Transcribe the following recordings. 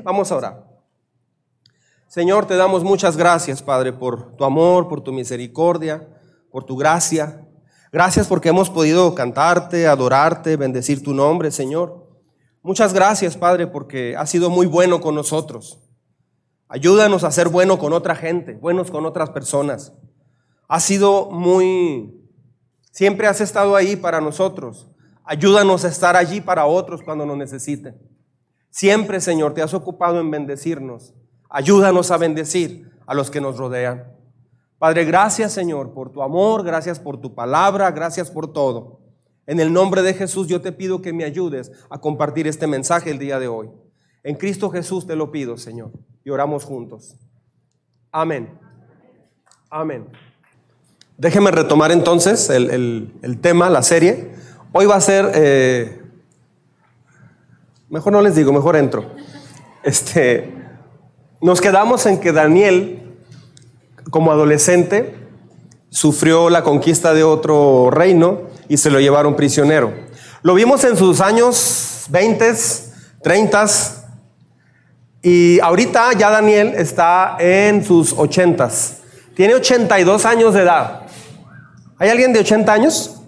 Vamos a orar. Señor, te damos muchas gracias, Padre, por tu amor, por tu misericordia, por tu gracia. Gracias porque hemos podido cantarte, adorarte, bendecir tu nombre, Señor. Muchas gracias, Padre, porque has sido muy bueno con nosotros. Ayúdanos a ser bueno con otra gente, buenos con otras personas. Has sido muy, siempre has estado ahí para nosotros. Ayúdanos a estar allí para otros cuando nos necesiten. Siempre, Señor, te has ocupado en bendecirnos. Ayúdanos a bendecir a los que nos rodean. Padre, gracias, Señor, por tu amor, gracias por tu palabra, gracias por todo. En el nombre de Jesús yo te pido que me ayudes a compartir este mensaje el día de hoy. En Cristo Jesús te lo pido, Señor. Y oramos juntos. Amén. Amén. Déjeme retomar entonces el, tema, la serie. Hoy va a ser eh, Mejor no les digo, mejor entro. Este, nos quedamos en que Daniel, como adolescente, sufrió la conquista de otro reino y se lo llevaron prisionero. Lo vimos en sus años 20, 30 y ahorita ya Daniel está en sus 80. Tiene 82 años de edad. ¿Hay alguien de 80 años?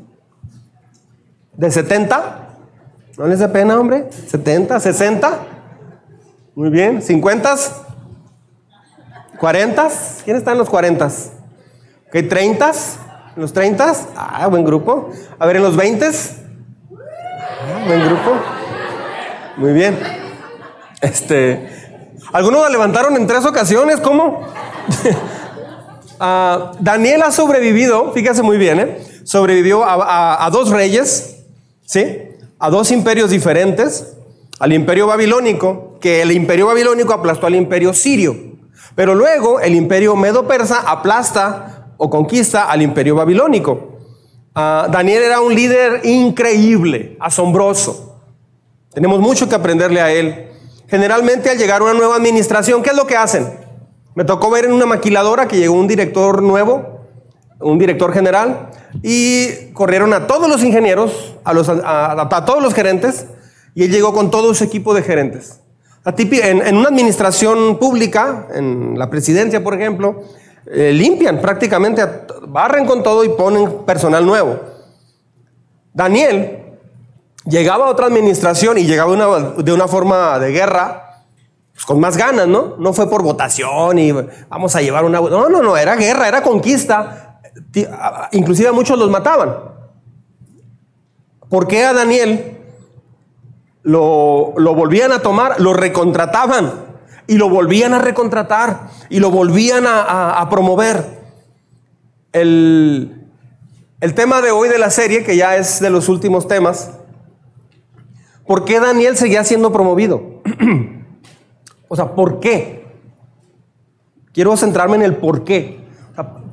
¿De 70? ¿No les da pena, hombre? ¿70? ¿60? Muy bien. ¿50? ¿40? ¿Quién está en los 40? ¿Ok? ¿30? ¿En los 30? Ah, buen grupo. A ver, ¿en los 20? Ah, buen grupo. Muy bien. Este. Algunos la levantaron en tres ocasiones, ¿cómo? Ah, Daniel ha sobrevivido, fíjese muy bien, ¿eh? sobrevivió a, a dos reyes, ¿sí? A dos imperios diferentes, al imperio babilónico, que el imperio babilónico aplastó al imperio sirio, pero luego el imperio medo-persa aplasta o conquista al imperio babilónico. Ah, Daniel era un líder increíble, asombroso. Tenemos mucho que aprenderle a él. Generalmente al llegar una nueva administración, ¿qué es lo que hacen? Me tocó ver en una maquiladora que llegó un director nuevo, un director general, y corrieron a todos los ingenieros, a, los, a, todos los gerentes, y él llegó con todo su equipo de gerentes. En, en una administración pública, en la presidencia, por ejemplo, eh, limpian prácticamente, barren con todo y ponen personal nuevo. Daniel llegaba a otra administración y llegaba de una forma de guerra, pues con más ganas, ¿no? No fue por votación y vamos a llevar una... No, no, no, era guerra, era conquista inclusive a muchos los mataban. ¿Por qué a Daniel lo, volvían a tomar? Lo recontrataban y lo volvían a recontratar y lo volvían a, promover. El, el tema de hoy de la serie, que ya es de los últimos temas, ¿por qué Daniel seguía siendo promovido? o sea, ¿por qué? Quiero centrarme en el por qué.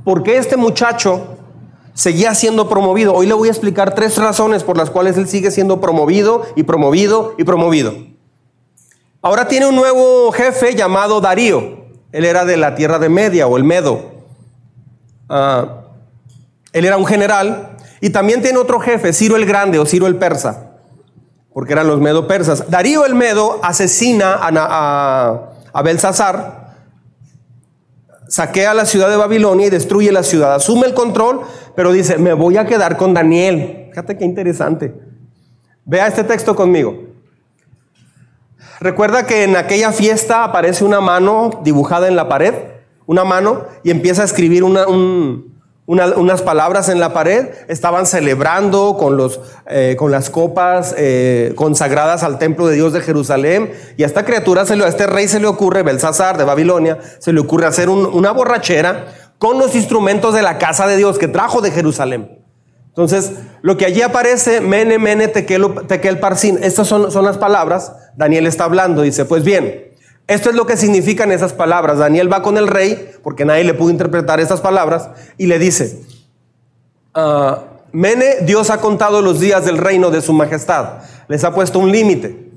¿Por qué este muchacho seguía siendo promovido? Hoy le voy a explicar tres razones por las cuales él sigue siendo promovido y promovido y promovido. Ahora tiene un nuevo jefe llamado Darío. Él era de la tierra de Media o el Medo. Ah, él era un general. Y también tiene otro jefe, Ciro el Grande o Ciro el Persa, porque eran los medo persas. Darío el Medo asesina a, a, a Belsasar saquea la ciudad de Babilonia y destruye la ciudad. Asume el control, pero dice, me voy a quedar con Daniel. Fíjate qué interesante. Vea este texto conmigo. Recuerda que en aquella fiesta aparece una mano dibujada en la pared, una mano, y empieza a escribir una, un, unas palabras en la pared, estaban celebrando con, los, eh, con las copas eh, consagradas al templo de Dios de Jerusalén, y a esta criatura, se le, a este rey se le ocurre, Belsasar de Babilonia, se le ocurre hacer una borrachera con los instrumentos de la casa de Dios que trajo de Jerusalén. Entonces, lo que allí aparece, Mene, Mene, Tekel, tekel Parsin, estas son, son las palabras, Daniel está hablando, dice, pues bien, esto es lo que significan esas palabras. Daniel va con el rey, porque nadie le pudo interpretar esas palabras, y le dice, ah, Mene, Dios ha contado los días del reino de su majestad. Les ha puesto un límite.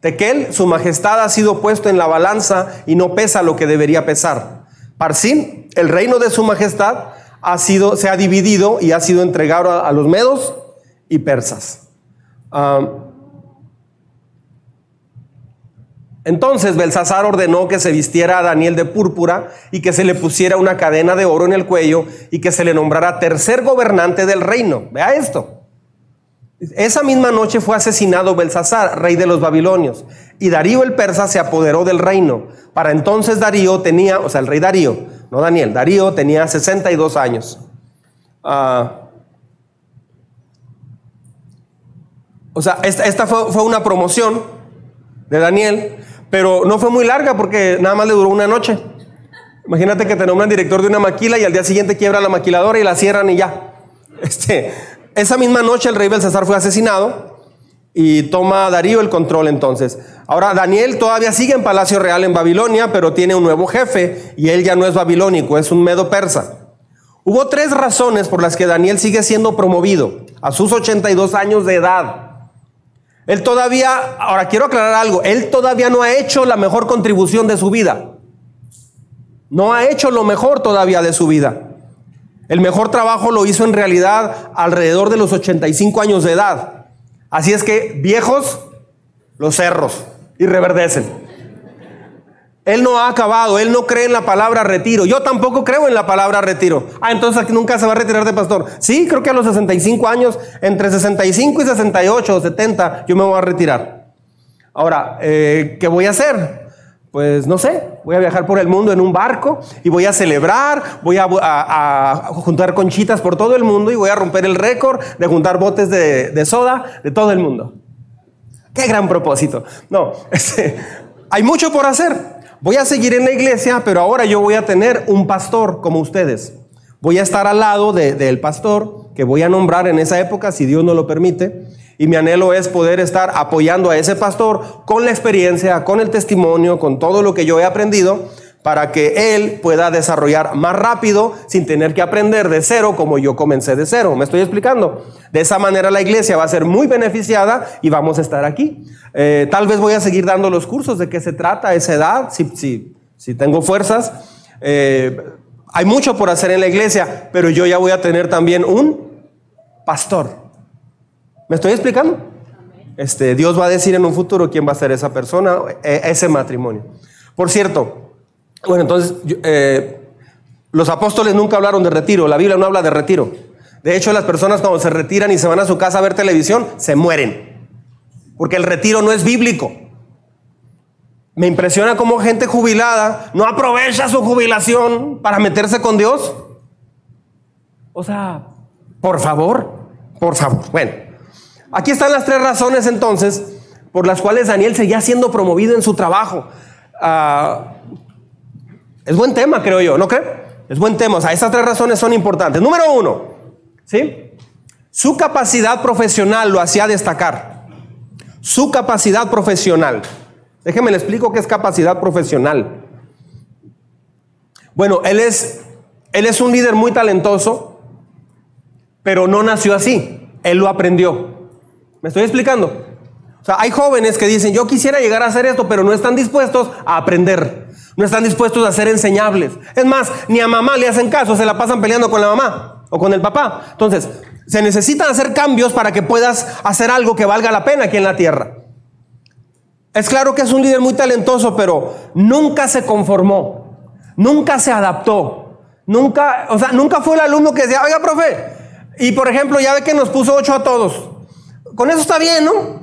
Tequel, su majestad ha sido puesto en la balanza y no pesa lo que debería pesar. Parsim, el reino de su majestad ha sido, se ha dividido y ha sido entregado a, los medos y persas. Ah, Entonces Belsasar ordenó que se vistiera a Daniel de púrpura y que se le pusiera una cadena de oro en el cuello y que se le nombrara tercer gobernante del reino. Vea esto. Esa misma noche fue asesinado Belsasar, rey de los babilonios, y Darío el persa se apoderó del reino. Para entonces Darío tenía, o sea, el rey Darío, no Daniel, Darío tenía 62 años. Ah, o sea, esta, fue, fue una promoción de Daniel, pero no fue muy larga porque nada más le duró una noche. Imagínate que te nombran director de una maquila y al día siguiente quiebra la maquiladora y la cierran y ya. Este, esa misma noche el rey Belsasar fue asesinado y toma Darío el control entonces. Ahora Daniel todavía sigue en Palacio Real en Babilonia, pero tiene un nuevo jefe y él ya no es babilónico, es un medo persa. Hubo tres razones por las que Daniel sigue siendo promovido a sus 82 años de edad. Él todavía, ahora quiero aclarar algo, él todavía no ha hecho la mejor contribución de su vida. No ha hecho lo mejor todavía de su vida. El mejor trabajo lo hizo en realidad alrededor de los 85 años de edad. Así es que viejos, los cerros y reverdecen. Él no ha acabado, él no cree en la palabra retiro. Yo tampoco creo en la palabra retiro. Ah, entonces nunca se va a retirar de pastor. Sí, creo que a los 65 años, entre 65 y 68 o 70, yo me voy a retirar. Ahora, eh, ¿qué voy a hacer? Pues no sé, voy a viajar por el mundo en un barco y voy a celebrar, voy a, juntar conchitas por todo el mundo y voy a romper el récord de juntar botes de, soda de todo el mundo. Qué gran propósito. No, este, hay mucho por hacer. Voy a seguir en la iglesia, pero ahora yo voy a tener un pastor como ustedes. Voy a estar al lado del pastor que voy a nombrar en esa época, si Dios no lo permite. Y mi anhelo es poder estar apoyando a ese pastor con la experiencia, con el testimonio, con todo lo que yo he aprendido, para que él pueda desarrollar más rápido sin tener que aprender de cero como yo comencé de cero. ¿Me estoy explicando? De esa manera la iglesia va a ser muy beneficiada y vamos a estar aquí. Eh, tal vez voy a seguir dando los cursos de qué se trata a esa edad, si, si, si tengo fuerzas. Eh, hay mucho por hacer en la iglesia, pero yo ya voy a tener también un pastor. ¿Me estoy explicando? Este, Dios va a decir en un futuro quién va a ser esa persona, e, ese matrimonio. Por cierto, bueno, entonces, eh, los apóstoles nunca hablaron de retiro, la Biblia no habla de retiro. De hecho, las personas cuando se retiran y se van a su casa a ver televisión, se mueren. Porque el retiro no es bíblico. Me impresiona cómo gente jubilada no aprovecha su jubilación para meterse con Dios. O sea, por favor, por favor. Bueno, Aquí están las tres razones entonces por las cuales Daniel seguía siendo promovido en su trabajo. Ah, es buen tema, creo yo, ¿no cree? Es buen tema. O sea, estas tres razones son importantes. Número uno, ¿sí? Su capacidad profesional lo hacía destacar. Su capacidad profesional. Déjeme le explico qué es capacidad profesional. Bueno, él es, él es un líder muy talentoso, pero no nació así. Él lo aprendió. ¿Me estoy explicando? O sea, hay jóvenes que dicen, yo quisiera llegar a hacer esto, pero no están dispuestos a aprender. No están dispuestos a ser enseñables. Es más, ni a mamá le hacen caso, se la pasan peleando con la mamá o con el papá. Entonces, se necesitan hacer cambios para que puedas hacer algo que valga la pena aquí en la tierra. Es claro que es un líder muy talentoso, pero nunca se conformó, nunca se adaptó, nunca, o sea, nunca fue el alumno que decía, oiga, profe, y por ejemplo, ya ve que nos puso ocho a todos con eso está bien, ¿no?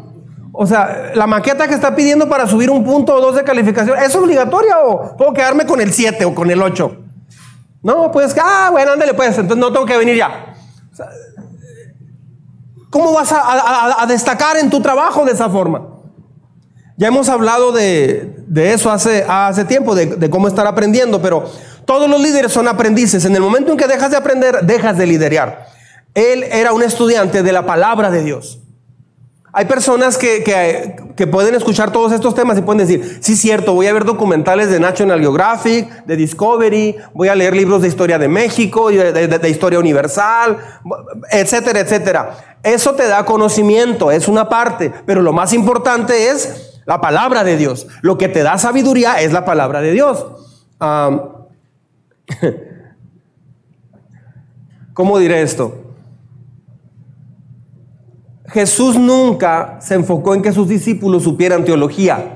O sea, la maqueta que está pidiendo para subir un punto o dos de calificación, ¿es obligatoria o puedo quedarme con el 7 o con el 8? No, pues, ah, bueno, ándale pues, entonces no tengo que venir ya. ¿Cómo vas a, destacar en tu trabajo de esa forma? Ya hemos hablado de, eso hace, hace tiempo, de, de, cómo estar aprendiendo, pero todos los líderes son aprendices. En el momento en que dejas de aprender, dejas de liderar. Él era un estudiante de la palabra de Dios. Hay personas que, pueden escuchar todos estos temas y pueden decir, sí, cierto, voy a ver documentales de National Geographic, de Discovery, voy a leer libros de historia de México, de, de historia universal, etcétera, etcétera. Eso te da conocimiento, es una parte, pero lo más importante es la palabra de Dios. Lo que te da sabiduría es la palabra de Dios. ¿Cómo diré esto? Jesús nunca se enfocó en que sus discípulos supieran teología.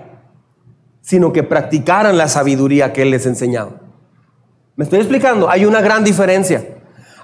sino que practicaran la sabiduría que Él les enseñaba. ¿Me estoy explicando? Hay una gran diferencia.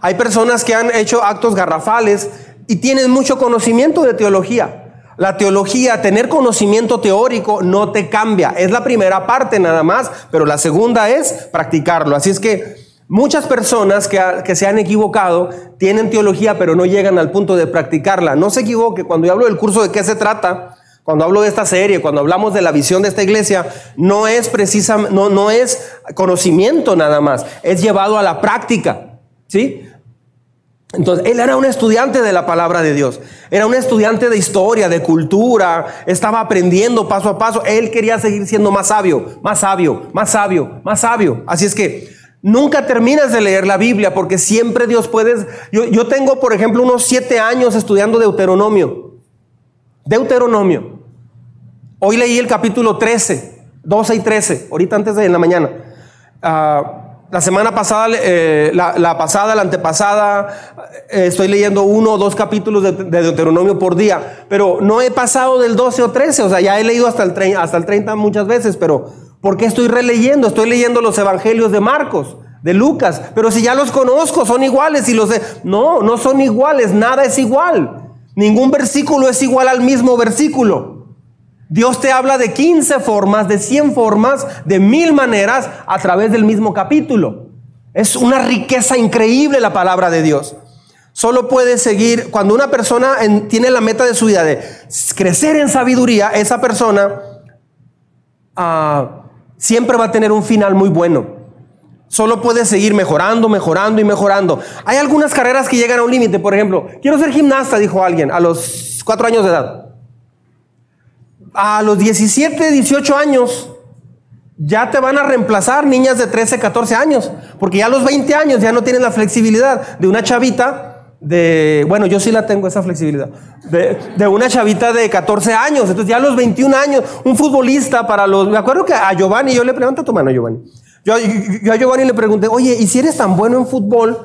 Hay personas que han hecho actos garrafales y tienen mucho conocimiento de teología. La teología, tener conocimiento teórico no te cambia. Es la primera parte nada más, pero la segunda es practicarlo. Así es que muchas personas que, que, se han equivocado tienen teología, pero no llegan al punto de practicarla. No se equivoque, cuando yo hablo del curso de qué se trata, cuando hablo de esta serie, cuando hablamos de la visión de esta iglesia, no es precisa, no, no es conocimiento nada más, es llevado a la práctica. ¿Sí? Entonces, él era un estudiante de la palabra de Dios, era un estudiante de historia, de cultura, estaba aprendiendo paso a paso, él quería seguir siendo más sabio, más sabio, más sabio, más sabio. Así es que nunca terminas de leer la Biblia porque siempre Dios puede... Yo, yo tengo, por ejemplo, unos siete años estudiando Deuteronomio. Deuteronomio. Hoy leí el capítulo 13, 12 y 13, ahorita antes de en la mañana. Uh, la semana pasada, eh, la, pasada, la antepasada, eh, estoy leyendo uno o dos capítulos de, Deuteronomio por día, pero no he pasado del 12 o 13, o sea, ya he leído hasta el, hasta el 30 muchas veces, pero ¿por qué estoy releyendo? Estoy leyendo los evangelios de Marcos, de Lucas, pero si ya los conozco, son iguales y los de... No, no son iguales, nada es igual. Ningún versículo es igual al mismo versículo. Dios te habla de 15 formas, de 100 formas, de mil maneras a través del mismo capítulo. Es una riqueza increíble la palabra de Dios. Solo puede seguir, cuando una persona tiene la meta de su vida de crecer en sabiduría, esa persona ah, siempre va a tener un final muy bueno. Solo puede seguir mejorando, mejorando y mejorando. Hay algunas carreras que llegan a un límite. Por ejemplo, quiero ser gimnasta, dijo alguien, a los cuatro años de edad a los 17, 18 años, ya te van a reemplazar niñas de 13, 14 años, porque ya a los 20 años ya no tienen la flexibilidad de una chavita de, bueno, yo sí la tengo esa flexibilidad, de, una chavita de 14 años, entonces ya a los 21 años, un futbolista para los, me acuerdo que a Giovanni, yo le pregunto a tu mano, Giovanni, yo, yo a Giovanni le pregunté, oye, ¿y si eres tan bueno en fútbol,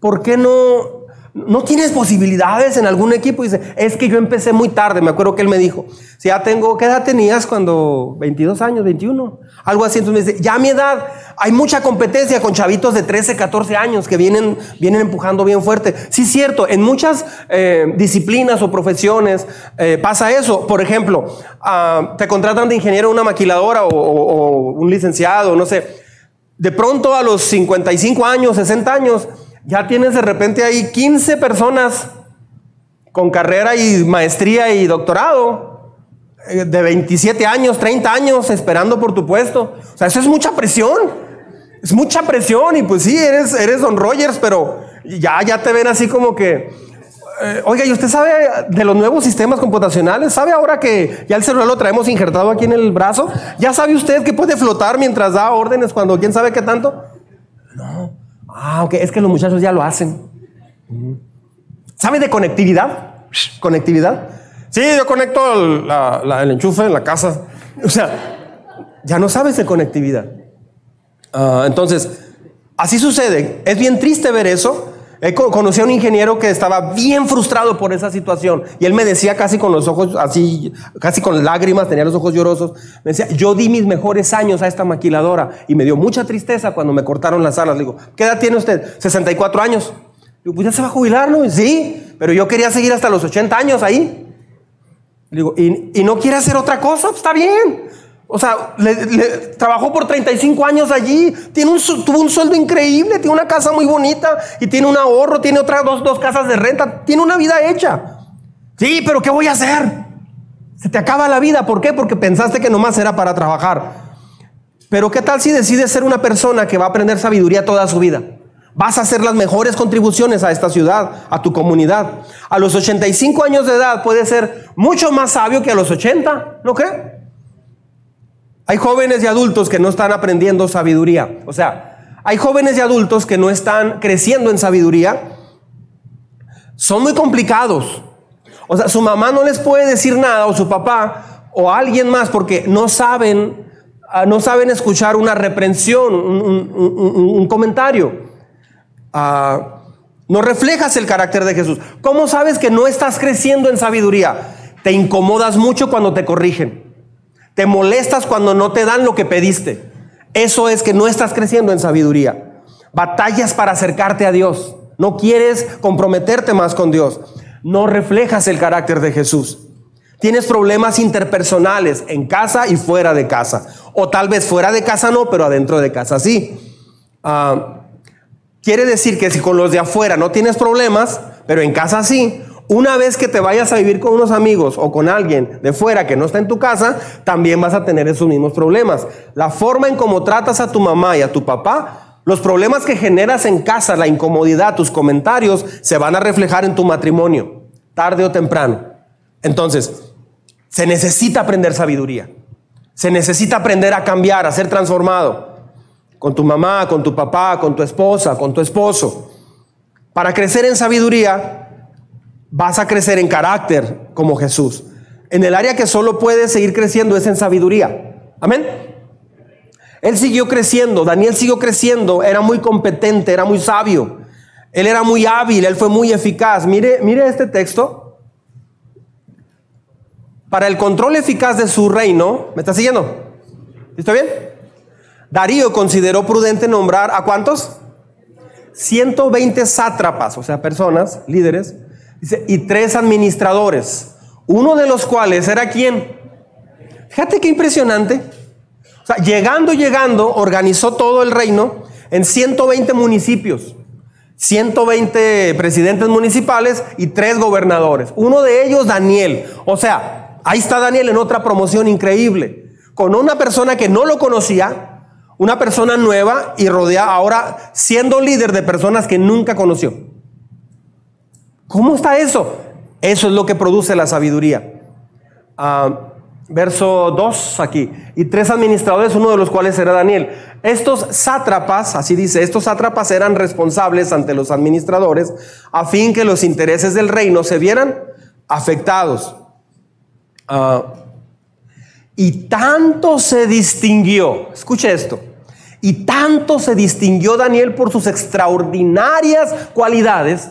por qué no ¿No tienes posibilidades en algún equipo? dice, es que yo empecé muy tarde. Me acuerdo que él me dijo, si ya tengo, ¿qué edad tenías cuando? 22 años, 21. Algo así. Entonces me dice, ya a mi edad hay mucha competencia con chavitos de 13, 14 años que vienen, vienen empujando bien fuerte. Sí, es cierto, en muchas eh, disciplinas o profesiones eh, pasa eso. Por ejemplo, ah, te contratan de ingeniero una maquiladora o, o un licenciado, no sé. De pronto a los 55 años, 60 años, ya tienes de repente ahí 15 personas con carrera y maestría y doctorado, eh, de 27 años, 30 años esperando por tu puesto. O sea, eso es mucha presión. Es mucha presión y pues sí, eres, eres Don Rogers, pero ya, ya te ven así como que, eh, oiga, ¿y usted sabe de los nuevos sistemas computacionales? ¿Sabe ahora que ya el celular lo traemos injertado aquí en el brazo? ¿Ya sabe usted que puede flotar mientras da órdenes cuando quién sabe qué tanto? No. Ah, ok, es que los muchachos ya lo hacen. ¿Sabe de conectividad? ¿Conectividad? Sí, yo conecto el, enchufe en la casa. O sea, ya no sabes de conectividad. Ah, entonces, así sucede. Es bien triste ver eso, conocí a un ingeniero que estaba bien frustrado por esa situación y él me decía casi con los ojos así, casi con lágrimas, tenía los ojos llorosos, me decía, yo di mis mejores años a esta maquiladora y me dio mucha tristeza cuando me cortaron las alas. Le digo, ¿qué edad tiene usted? 64 años. Le digo, pues ya se va a jubilar, ¿no? Sí, pero yo quería seguir hasta los 80 años ahí. Le digo, ¿y, y no quiere hacer otra cosa? Pues está bien. O sea, le, trabajó por 35 años allí, tiene un, tuvo un sueldo increíble, tiene una casa muy bonita y tiene un ahorro, tiene otras dos, dos casas de renta, tiene una vida hecha. Sí, pero ¿qué voy a hacer? Se te acaba la vida, ¿por qué? Porque pensaste que nomás era para trabajar. Pero ¿qué tal si decides ser una persona que va a aprender sabiduría toda su vida? Vas a hacer las mejores contribuciones a esta ciudad, a tu comunidad. A los 85 años de edad puedes ser mucho más sabio que a los 80, ¿no cree? Hay jóvenes y adultos que no están aprendiendo sabiduría. O sea, hay jóvenes y adultos que no están creciendo en sabiduría. Son muy complicados. O sea, su mamá no les puede decir nada o su papá o alguien más porque no saben, ah, no saben escuchar una reprensión, un, comentario. Ah, no reflejas el carácter de Jesús. ¿Cómo sabes que no estás creciendo en sabiduría? Te incomodas mucho cuando te corrigen. Te molestas cuando no te dan lo que pediste. Eso es que no estás creciendo en sabiduría. Batallas para acercarte a Dios. No quieres comprometerte más con Dios. No reflejas el carácter de Jesús. Tienes problemas interpersonales en casa y fuera de casa. O tal vez fuera de casa no, pero adentro de casa sí. Ah, quiere decir que si con los de afuera no tienes problemas, pero en casa sí, una vez que te vayas a vivir con unos amigos o con alguien de fuera que no está en tu casa, también vas a tener esos mismos problemas. La forma en cómo tratas a tu mamá y a tu papá, los problemas que generas en casa, la incomodidad, tus comentarios, se van a reflejar en tu matrimonio, tarde o temprano. Entonces, se necesita aprender sabiduría. Se necesita aprender a cambiar, a ser transformado. Con tu mamá, con tu papá, con tu esposa, con tu esposo. Para crecer en sabiduría, vas a crecer en carácter como Jesús. En el área que solo puedes seguir creciendo es en sabiduría. Amén. Él siguió creciendo, Daniel siguió creciendo, era muy competente, era muy sabio. Él era muy hábil, él fue muy eficaz. Mire, mire este texto. Para el control eficaz de su reino, ¿me está siguiendo? ¿Está bien? Darío consideró prudente nombrar a cuántos? 120 sátrapas, o sea, personas, líderes, y tres administradores, uno de los cuales era quién. Fíjate qué impresionante. O sea, llegando, llegando, organizó todo el reino en 120 municipios, 120 presidentes municipales y tres gobernadores. Uno de ellos, Daniel. O sea, ahí está Daniel en otra promoción increíble, con una persona que no lo conocía, una persona nueva y rodea ahora siendo líder de personas que nunca conoció. ¿Cómo está eso? Eso es lo que produce la sabiduría. Ah, verso 2 aquí. Y tres administradores, uno de los cuales era Daniel. Estos sátrapas, así dice, estos sátrapas eran responsables ante los administradores a fin que los intereses del reino se vieran afectados. Ah, y tanto se distinguió, escuche esto, y tanto se distinguió Daniel por sus extraordinarias cualidades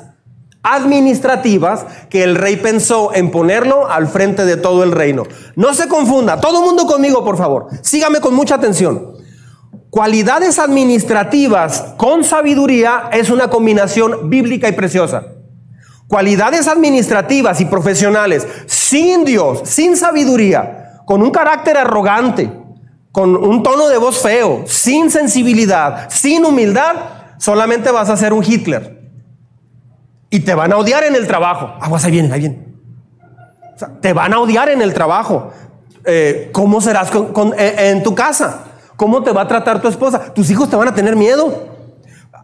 administrativas que el rey pensó en ponerlo al frente de todo el reino. No se confunda, todo el mundo conmigo, por favor. Sígame con mucha atención. Cualidades administrativas con sabiduría es una combinación bíblica y preciosa. Cualidades administrativas y profesionales sin Dios, sin sabiduría, con un carácter arrogante, con un tono de voz feo, sin sensibilidad, sin humildad, solamente vas a ser un Hitler. Y te van a odiar en el trabajo. Aguas, ahí viene, ahí viene. te van a odiar en el trabajo. Eh, ¿Cómo serás eh, en tu casa? ¿Cómo te va a tratar tu esposa? Tus hijos te van a tener miedo.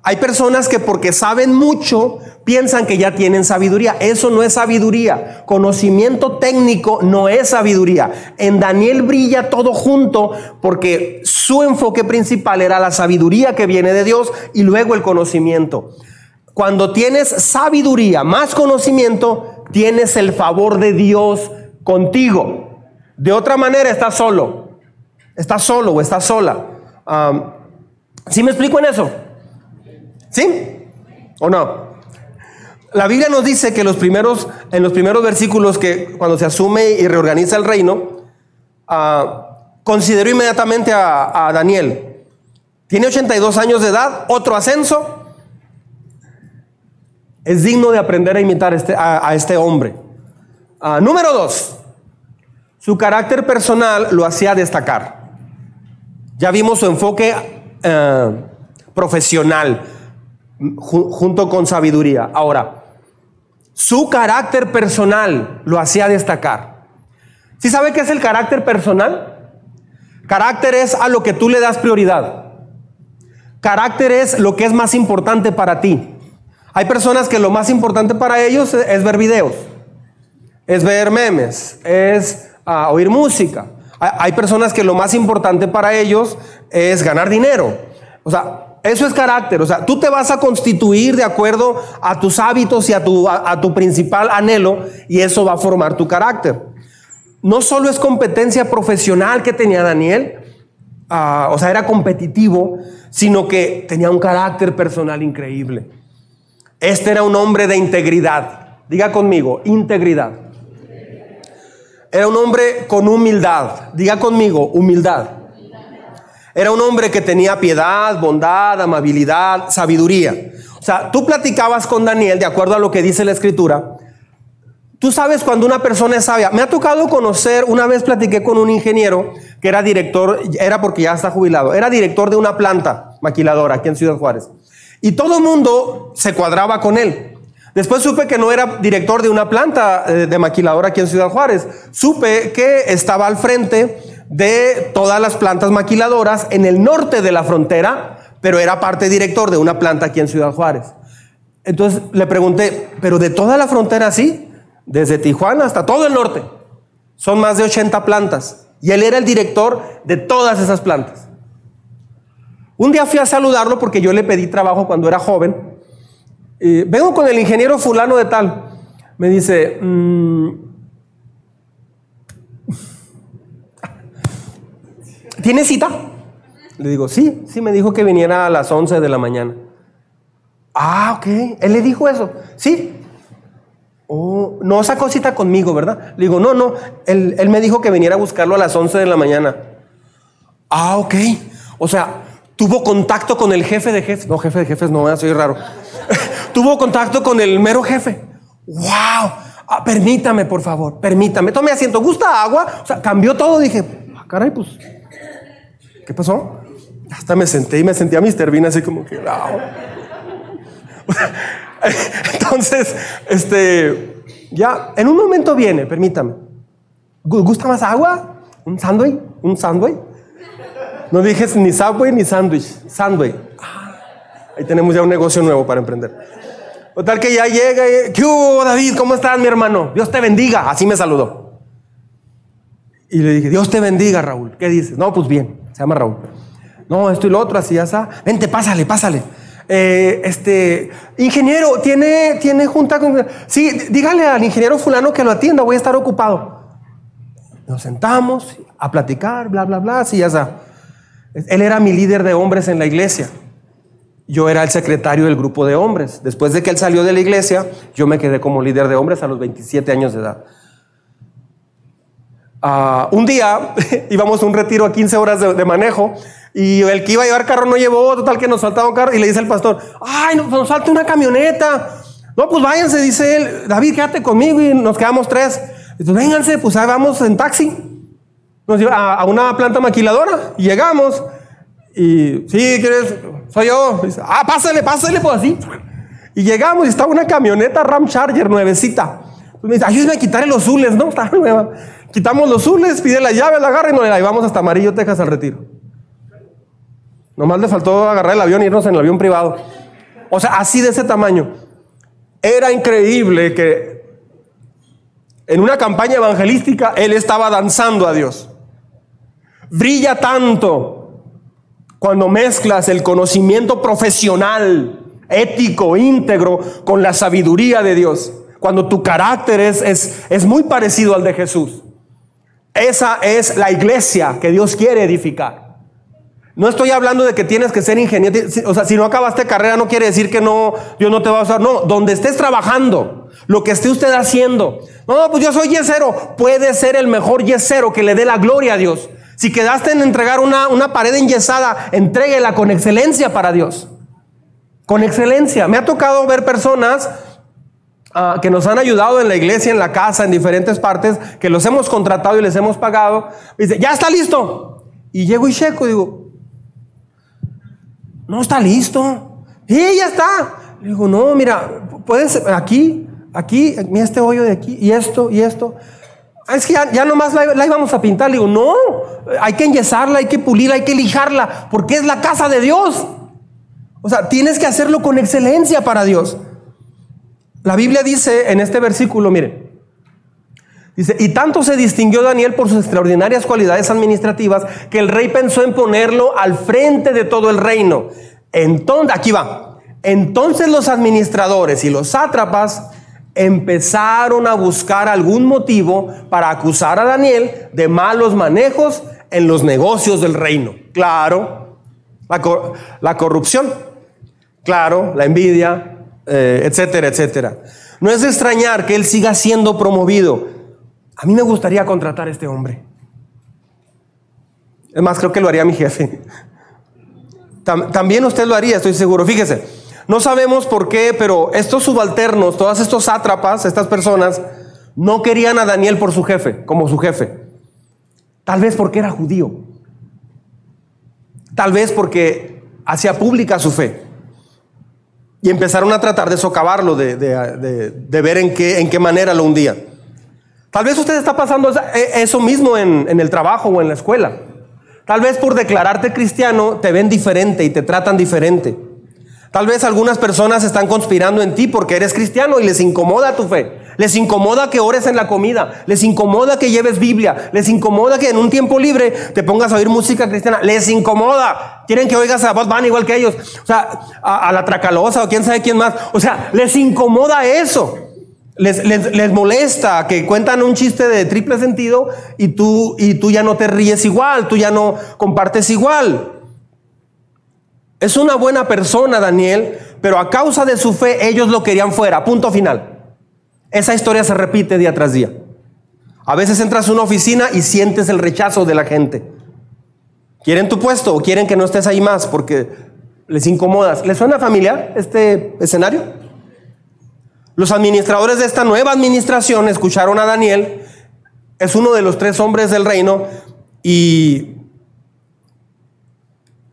Hay personas que porque saben mucho piensan que ya tienen sabiduría. Eso no es sabiduría. Conocimiento técnico no es sabiduría. En Daniel brilla todo junto porque su enfoque principal era la sabiduría que viene de Dios y luego el conocimiento. Cuando tienes sabiduría, más conocimiento, tienes el favor de Dios contigo. De otra manera, estás solo. Estás solo o estás sola. ¿Sí me explico en eso? ¿Sí? ¿O no? La Biblia nos dice que los primeros, en los primeros versículos que cuando se asume y reorganiza el reino, uh, consideró inmediatamente a, a Daniel. Tiene 82 años de edad, otro ascenso, es digno de aprender a imitar este, a, este hombre. Ah, número dos, su carácter personal lo hacía destacar. Ya vimos su enfoque eh, profesional junto con sabiduría. Ahora, su carácter personal lo hacía destacar. ¿Sí sabe qué es el carácter personal? Carácter es a lo que tú le das prioridad. Carácter es lo que es más importante para ti. Hay personas que lo más importante para ellos es ver videos, es ver memes, es ah, oír música. Hay personas que lo más importante para ellos es ganar dinero. O sea, eso es carácter. O sea, tú te vas a constituir de acuerdo a tus hábitos y a tu, principal anhelo y eso va a formar tu carácter. No solo es competencia profesional que tenía Daniel, ah, o sea, era competitivo, sino que tenía un carácter personal increíble. Este era un hombre de integridad. Diga conmigo, integridad. Era un hombre con humildad. Diga conmigo, humildad. Era un hombre que tenía piedad, bondad, amabilidad, sabiduría. O sea, tú platicabas con Daniel de acuerdo a lo que dice la escritura. Tú sabes cuando una persona es sabia. Me ha tocado conocer, una vez platiqué con un ingeniero que era director, era porque ya está jubilado, era director de una planta maquiladora aquí en Ciudad Juárez. Y todo el mundo se cuadraba con él. Después supe que no era director de una planta eh, de maquiladora aquí en Ciudad Juárez. Supe que estaba al frente de todas las plantas maquiladoras en el norte de la frontera, pero era parte director de una planta aquí en Ciudad Juárez. Entonces le pregunté, ¿pero de toda la frontera sí? desde Tijuana hasta todo el norte. Son más de 80 plantas. Y él era el director de todas esas plantas. Un día fui a saludarlo porque yo le pedí trabajo cuando era joven. vengo con el ingeniero fulano de tal. Me dice, mm, ¿tiene cita? Le digo, sí, sí, me dijo que viniera a las 11 de la mañana. Ah, ok. Él le dijo eso. Sí, Oh, no sacó cita conmigo, ¿verdad? Le digo, no, no, él, me dijo que viniera a buscarlo a las 11 de la mañana. Ah, ok. O sea, tuvo contacto con el jefe de jefes. No, jefe de jefes, no, soy raro. tuvo contacto con el mero jefe. ¡Wow! Ah, permítame, por favor, permítame. Tome asiento. ¿Gusta agua? O sea, cambió todo. Dije, ah, caray, pues, ¿qué pasó? Hasta me senté y me sentí a Mr. Bean así como que, wow. Entonces, este, ya, en un momento viene, permítame. ¿Gusta más agua? ¿Un sándwich? ¿Un sándwich? No dije ni Subway ni sándwich, sándwich. Ah, ahí tenemos ya un negocio nuevo para emprender. Total que ya llega y, ¿qué hubo David? ¿Cómo estás mi hermano? Dios te bendiga. Así me saludó. Y le dije, Dios te bendiga Raúl. ¿Qué dices? No, pues bien, se llama Raúl. No, esto y lo otro, así ya está. Vente, pásale, pásale. Eh, este, ingeniero, ¿tiene, ¿tiene junta con... Sí, dígale al ingeniero fulano que lo atienda, voy a estar ocupado. Nos sentamos a platicar, bla, bla, bla, así ya está. Él era mi líder de hombres en la iglesia. Yo era el secretario del grupo de hombres. Después de que él salió de la iglesia, yo me quedé como líder de hombres a los 27 años de edad. Ah, un día íbamos a un retiro a 15 horas de manejo y el que iba a llevar carro no llevó, total que nos faltaba un carro. Y le dice el pastor, ay, nos, falta una camioneta. No, pues váyanse, dice él, David, quédate conmigo y nos quedamos tres. Entonces, vénganse, pues vamos en taxi. Nos lleva a, una planta maquiladora y llegamos. Y, sí, ¿quieres? Soy yo. Dice, ah, pásale, pásale, pues así. Y llegamos y estaba una camioneta Ram Charger nuevecita. Pues me dice, ayúdame a quitarle los zules, ¿no? Está nueva. Quitamos los zules, pide la llave, la agarra y nos la llevamos hasta Amarillo, Texas al retiro. Nomás le faltó agarrar el avión y irnos en el avión privado. O sea, así de ese tamaño. Era increíble que en una campaña evangelística él estaba danzando a Dios. Brilla tanto cuando mezclas el conocimiento profesional, ético, íntegro, con la sabiduría de Dios. Cuando tu carácter es, es, es muy parecido al de Jesús. Esa es la iglesia que Dios quiere edificar. No estoy hablando de que tienes que ser ingeniero. O sea, si no acabaste carrera no quiere decir que no, Dios no te va a usar. No, donde estés trabajando, lo que esté usted haciendo. No, pues yo soy yesero. Puede ser el mejor yesero que le dé la gloria a Dios. Si quedaste en entregar una, una pared enyesada, entréguela con excelencia para Dios. Con excelencia. Me ha tocado ver personas ah, que nos han ayudado en la iglesia, en la casa, en diferentes partes, que los hemos contratado y les hemos pagado. dice, ya está listo. Y llego y checo digo, no está listo. Y ya está. Digo, no, mira, puedes aquí, aquí, mira este hoyo de aquí, y esto, y esto. Ah, es que ya, nomás la, íbamos a pintar. Le digo, no, hay que enyesarla, hay que pulirla, hay que lijarla, porque es la casa de Dios. O sea, tienes que hacerlo con excelencia para Dios. La Biblia dice en este versículo, miren, Dice, y tanto se distinguió Daniel por sus extraordinarias cualidades administrativas que el rey pensó en ponerlo al frente de todo el reino. Entonces, aquí va. Entonces los administradores y los sátrapas empezaron a buscar algún motivo para acusar a Daniel de malos manejos en los negocios del reino. Claro, la, corrupción, claro, la envidia, eh, etcétera, etcétera. No es de extrañar que él siga siendo promovido a mí me gustaría contratar a este hombre. Es más, creo que lo haría mi jefe. también usted lo haría, estoy seguro. Fíjese, no sabemos por qué, pero estos subalternos, todas estos sátrapas, estas personas, no querían a Daniel por su jefe, como su jefe. Tal vez porque era judío. Tal vez porque hacía pública su fe. Y empezaron a tratar de socavarlo, de, ver en qué, manera lo hundían. Tal vez usted está pasando eso mismo en el trabajo o en la escuela. Tal vez por declararte cristiano te ven diferente y te tratan diferente. Tal vez algunas personas están conspirando en ti porque eres cristiano y les incomoda tu fe. Les incomoda que ores en la comida. Les incomoda que lleves Biblia. Les incomoda que en un tiempo libre te pongas a oír música cristiana. Les incomoda. Quieren que oigas a Bob Bunny igual que ellos. O sea, a, la Tracalosa o quién sabe quién más. O sea, les incomoda eso. Les, les, molesta que cuentan un chiste de triple sentido y tú, y tú ya no te ríes igual, tú ya no compartes igual. Es una buena persona, Daniel, pero a causa de su fe ellos lo querían fuera. Punto final. Esa historia se repite día tras día. A veces entras a una oficina y sientes el rechazo de la gente. Quieren tu puesto o quieren que no estés ahí más porque les incomodas. ¿Les suena familiar este escenario? Los administradores de esta nueva administración escucharon a Daniel, es uno de los tres hombres del reino, y,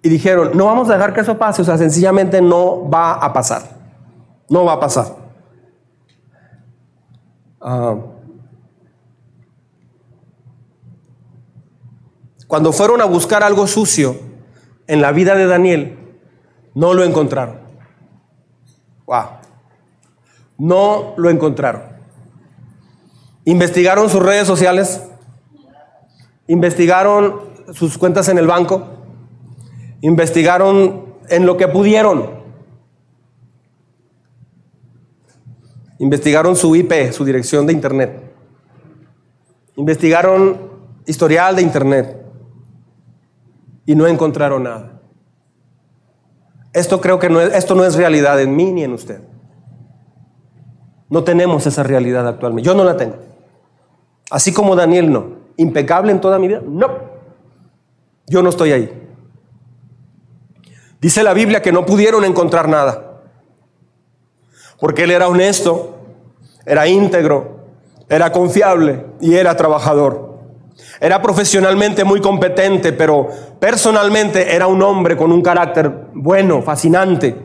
y dijeron, no vamos a dejar que eso pase, o sea, sencillamente no va a pasar, no va a pasar. Ah. cuando fueron a buscar algo sucio en la vida de Daniel, no lo encontraron. No lo encontraron. Investigaron sus redes sociales, investigaron sus cuentas en el banco, investigaron en lo que pudieron. Investigaron su IP, su dirección de internet. Investigaron historial de internet y no encontraron nada. Esto creo que no es, esto no es realidad en mí ni en usted. No tenemos esa realidad actualmente. Yo no la tengo. Así como Daniel no. Impecable en toda mi vida. No. Yo no estoy ahí. Dice la Biblia que no pudieron encontrar nada. Porque él era honesto, era íntegro, era confiable y era trabajador. Era profesionalmente muy competente, pero personalmente era un hombre con un carácter bueno, fascinante.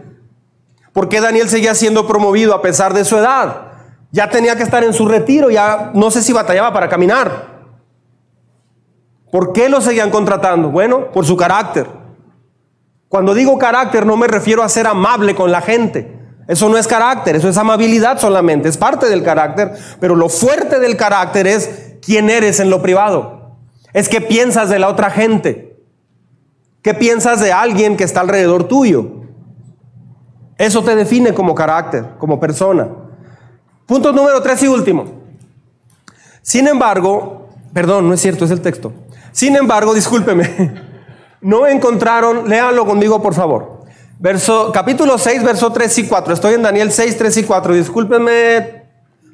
¿Por qué Daniel seguía siendo promovido a pesar de su edad? Ya tenía que estar en su retiro, ya no sé si batallaba para caminar. ¿Por qué lo seguían contratando? Bueno, por su carácter. Cuando digo carácter no me refiero a ser amable con la gente. Eso no es carácter, eso es amabilidad solamente, es parte del carácter, pero lo fuerte del carácter es quién eres en lo privado. Es qué piensas de la otra gente. ¿Qué piensas de alguien que está alrededor tuyo? Eso te define como carácter, como persona. Punto número tres y último. Sin embargo, perdón, no es cierto, es el texto. Sin embargo, discúlpeme, no encontraron, léanlo conmigo por favor. Verso, capítulo 6, verso 3 y 4. Estoy en Daniel 6, 3 y 4. Discúlpenme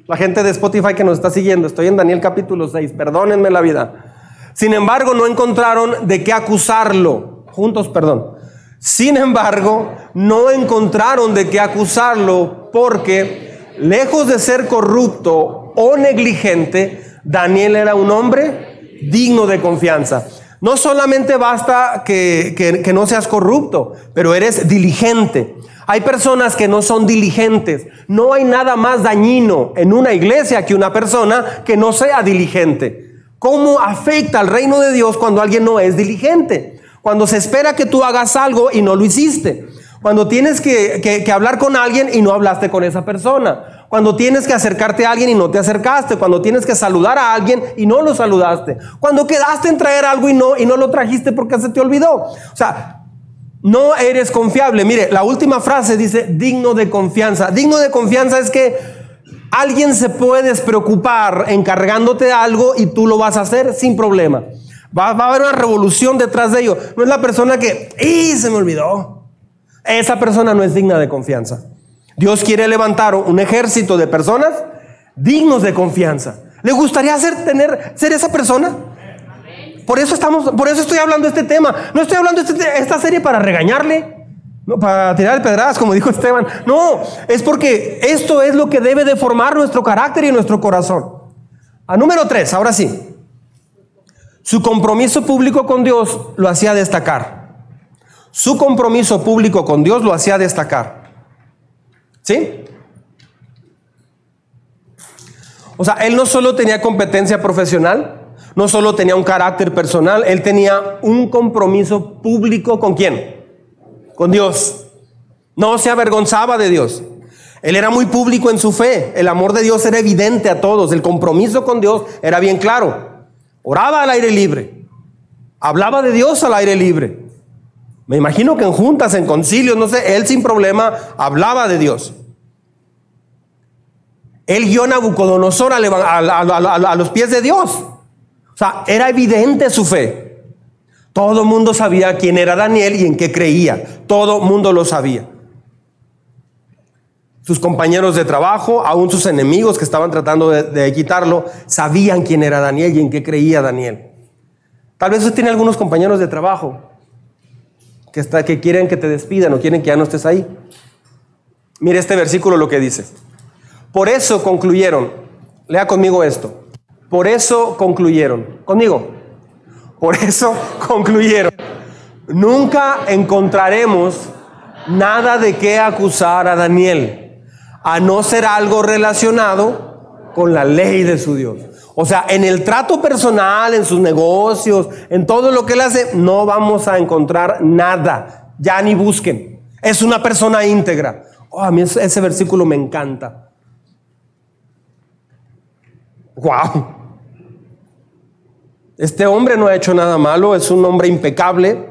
la gente de Spotify que nos está siguiendo. Estoy en Daniel capítulo 6. Perdónenme la vida. Sin embargo, no encontraron de qué acusarlo. Juntos, perdón. Sin embargo, no encontraron de qué acusarlo porque, lejos de ser corrupto o negligente, Daniel era un hombre digno de confianza. No solamente basta que, no seas corrupto, pero eres diligente. Hay personas que no son diligentes. No hay nada más dañino en una iglesia que una persona que no sea diligente. ¿Cómo afecta al reino de Dios cuando alguien no es diligente? Cuando se espera que tú hagas algo y no lo hiciste. Cuando tienes que, hablar con alguien y no hablaste con esa persona. Cuando tienes que acercarte a alguien y no te acercaste. Cuando tienes que saludar a alguien y no lo saludaste. Cuando quedaste en traer algo y no, y no lo trajiste porque se te olvidó. O sea, no eres confiable. Mire, la última frase dice digno de confianza. Digno de confianza es que alguien se puede preocupar encargándote de algo y tú lo vas a hacer sin problema. Va, a haber una revolución detrás de ello. No es la persona que, ¡y se me olvidó! Esa persona no es digna de confianza. Dios quiere levantar un ejército de personas dignos de confianza. ¿Le gustaría ser, tener, ser esa persona? Por eso, estamos, por eso estoy hablando de este tema. No estoy hablando de este, esta serie para regañarle, no, para tirar pedradas, como dijo Esteban. No, es porque esto es lo que debe de formar nuestro carácter y nuestro corazón. A número tres, ahora sí. Su compromiso público con Dios lo hacía destacar. Su compromiso público con Dios lo hacía destacar. ¿Sí? O sea, él no solo tenía competencia profesional, no solo tenía un carácter personal, él tenía un compromiso público con quién? Con Dios. No se avergonzaba de Dios. Él era muy público en su fe. El amor de Dios era evidente a todos. El compromiso con Dios era bien claro. Oraba al aire libre. Hablaba de Dios al aire libre. Me imagino que en juntas, en concilios, no sé, él sin problema hablaba de Dios. Él guió a Nabucodonosor a, los pies de Dios. O sea, era evidente su fe. Todo el mundo sabía quién era Daniel y en qué creía. Todo el mundo lo sabía. Sus compañeros de trabajo, aún sus enemigos que estaban tratando de, quitarlo, sabían quién era Daniel y en qué creía Daniel. Tal vez usted tiene algunos compañeros de trabajo que, está, que quieren que te despidan o quieren que ya no estés ahí. Mire este versículo lo que dice. Por eso concluyeron, lea conmigo esto, por eso concluyeron, conmigo, por eso concluyeron, nunca encontraremos nada de qué acusar a Daniel, a no ser algo relacionado con la ley de su Dios. O sea, en el trato personal, en sus negocios, en todo lo que él hace, no vamos a encontrar nada. Ya ni busquen. Es una persona íntegra. Oh, a mí ese versículo me encanta. ¡Wow! Este hombre no ha hecho nada malo, es un hombre impecable.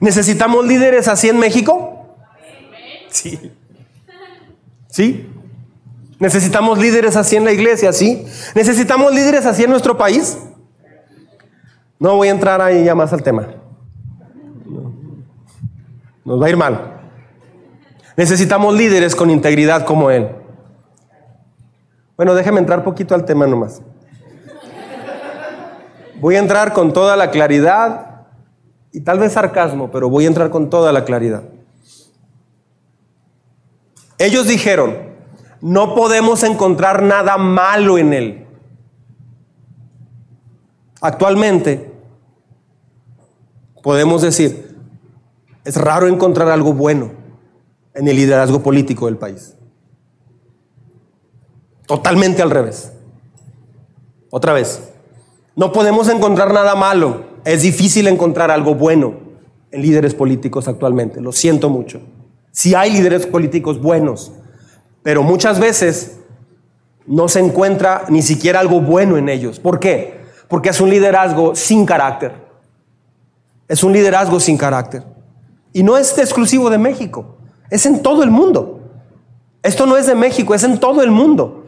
¿Necesitamos líderes así en México? Sí. ¿Sí? ¿Necesitamos líderes así en la iglesia? ¿Sí? ¿Necesitamos líderes así en nuestro país? No voy a entrar ahí ya más al tema. Nos va a ir mal. Necesitamos líderes con integridad como él. Bueno, déjame entrar poquito al tema nomás. Voy a entrar con toda la claridad y tal vez sarcasmo, pero voy a entrar con toda la claridad. Ellos dijeron, no podemos encontrar nada malo en él. Actualmente, podemos decir, es raro encontrar algo bueno en el liderazgo político del país. Totalmente al revés. Otra vez, no podemos encontrar nada malo. Es difícil encontrar algo bueno en líderes políticos actualmente. Lo siento mucho. Si hay líderes políticos buenos, pero muchas veces no se encuentra ni siquiera algo bueno en ellos. ¿Por qué? Porque es un liderazgo sin carácter. Es un liderazgo sin carácter. Y no es exclusivo de México, es en todo el mundo. Esto no es de México, es en todo el mundo.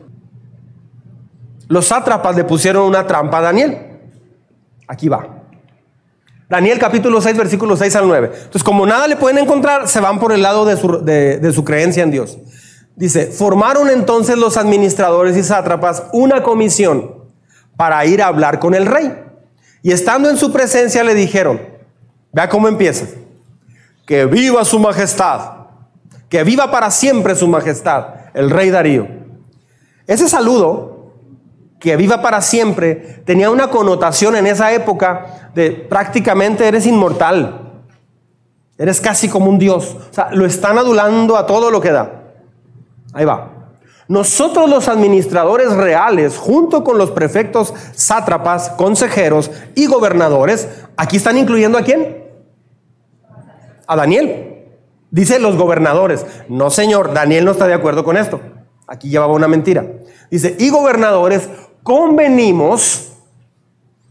Los sátrapas le pusieron una trampa a Daniel. Aquí va. Daniel capítulo 6, versículos 6 al 9. Entonces, como nada le pueden encontrar, se van por el lado de su, de su creencia en Dios. Dice, formaron entonces los administradores y sátrapas una comisión para ir a hablar con el rey. Y estando en su presencia le dijeron, vea cómo empieza, que viva su majestad, que viva para siempre su majestad, el rey Darío. Ese saludo que viva para siempre, tenía una connotación en esa época de prácticamente eres inmortal. Eres casi como un Dios. O sea, lo están adulando a todo lo que da. Ahí va. Nosotros los administradores reales, junto con los prefectos, sátrapas, consejeros y gobernadores, aquí están incluyendo a quién? A Daniel. Dice los gobernadores. No, señor, Daniel no está de acuerdo con esto. Aquí llevaba una mentira. Dice, y gobernadores, convenimos,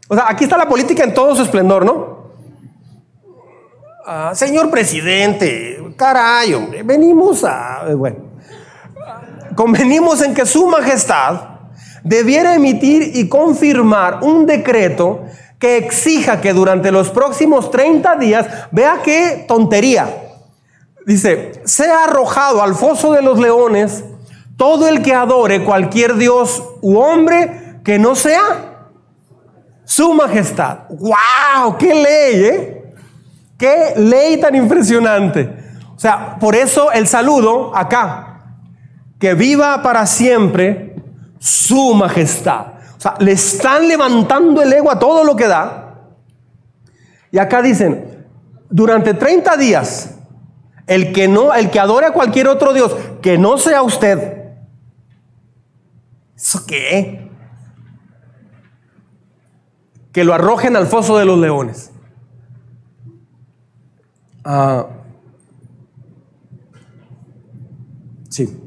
o sea, aquí está la política en todo su esplendor, ¿no? Ah, señor presidente, caray, hombre, venimos a, eh, bueno, convenimos en que su majestad debiera emitir y confirmar un decreto que exija que durante los próximos 30 días, vea qué tontería, dice, sea arrojado al foso de los leones todo el que adore cualquier dios u hombre que no sea su majestad. ¡Wow! ¡Qué ley, eh! ¡Qué ley tan impresionante! O sea, por eso el saludo acá, que viva para siempre su majestad. O sea, le están levantando el ego a todo lo que da. Y acá dicen, durante 30 días, el que no, el que adore a cualquier otro Dios, que no sea usted. ¿Eso qué? Que lo arrojen al foso de los leones. Ah, sí.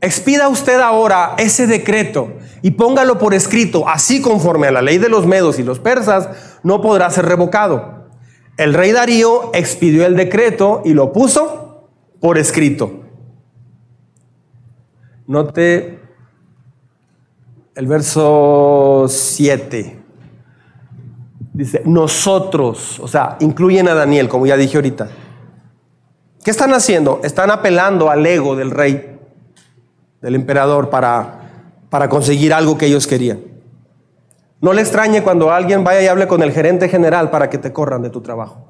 Expida usted ahora ese decreto y póngalo por escrito, así conforme a la ley de los medos y los persas, no podrá ser revocado. El rey Darío expidió el decreto y lo puso por escrito. Note el verso 7. Dice, nosotros, o sea, incluyen a Daniel, como ya dije ahorita. ¿Qué están haciendo? Están apelando al ego del rey del emperador para, para conseguir algo que ellos querían. No le extrañe cuando alguien vaya y hable con el gerente general para que te corran de tu trabajo